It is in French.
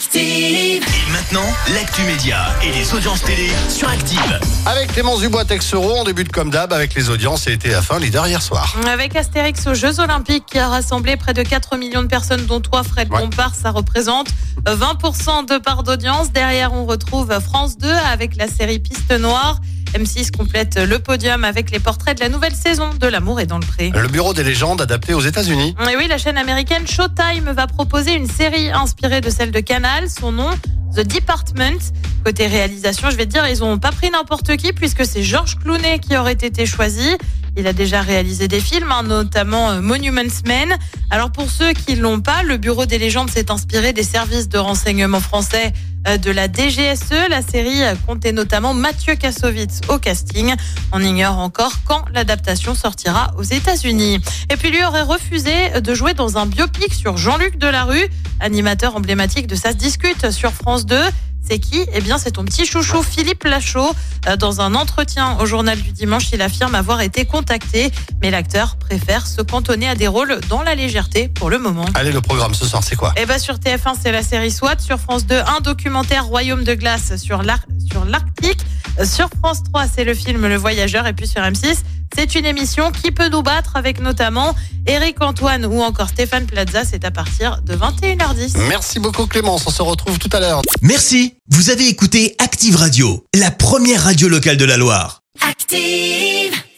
Active. Et maintenant, l'actu média et les audiences télé sur Active. Avec Clémence Dubois Texero, on débute comme d'hab avec les audiences et TF1 leader hier soir. Avec Astérix aux Jeux Olympiques qui a rassemblé près de 4 millions de personnes, dont toi, Fred Ouais. Bompard, ça représente 20% de part d'audience. Derrière, on retrouve France 2 avec la série Piste Noire. M6 complète le podium avec les portraits de la nouvelle saison de L'amour est dans le pré. Le bureau des légendes adapté aux États-Unis. Et oui, la chaîne américaine Showtime va proposer une série inspirée de celle de Canal. Son nom, The Department. Côté réalisation, je vais te dire, ils ont pas pris n'importe qui puisque c'est Georges Clooney qui aurait été choisi. Il a déjà réalisé des films, hein, notamment euh, Monuments Men. Alors pour ceux qui l'ont pas, le Bureau des légendes s'est inspiré des services de renseignement français euh, de la DGSE. La série euh, comptait notamment Mathieu Kassovitz au casting. On ignore encore quand l'adaptation sortira aux États-Unis. Et puis lui aurait refusé de jouer dans un biopic sur Jean-Luc Delarue, animateur emblématique de Ça se discute sur France 2. C'est qui? Eh bien, c'est ton petit chouchou Philippe Lachaud. Euh, Dans un entretien au journal du dimanche, il affirme avoir été contacté, mais l'acteur préfère se cantonner à des rôles dans la légèreté pour le moment. Allez, le programme ce soir, c'est quoi? Et bah sur TF1, c'est la série SWAT. Sur France 2, un documentaire Royaume de glace sur l'Arctique. Sur France 3, c'est le film Le Voyageur. Et puis sur M6, c'est une émission qui peut nous battre avec notamment Eric Antoine ou encore Stéphane Plaza. C'est à partir de 21h10. Merci beaucoup Clémence, on se retrouve tout à l'heure. Merci, vous avez écouté Active Radio, la première radio locale de la Loire. Active.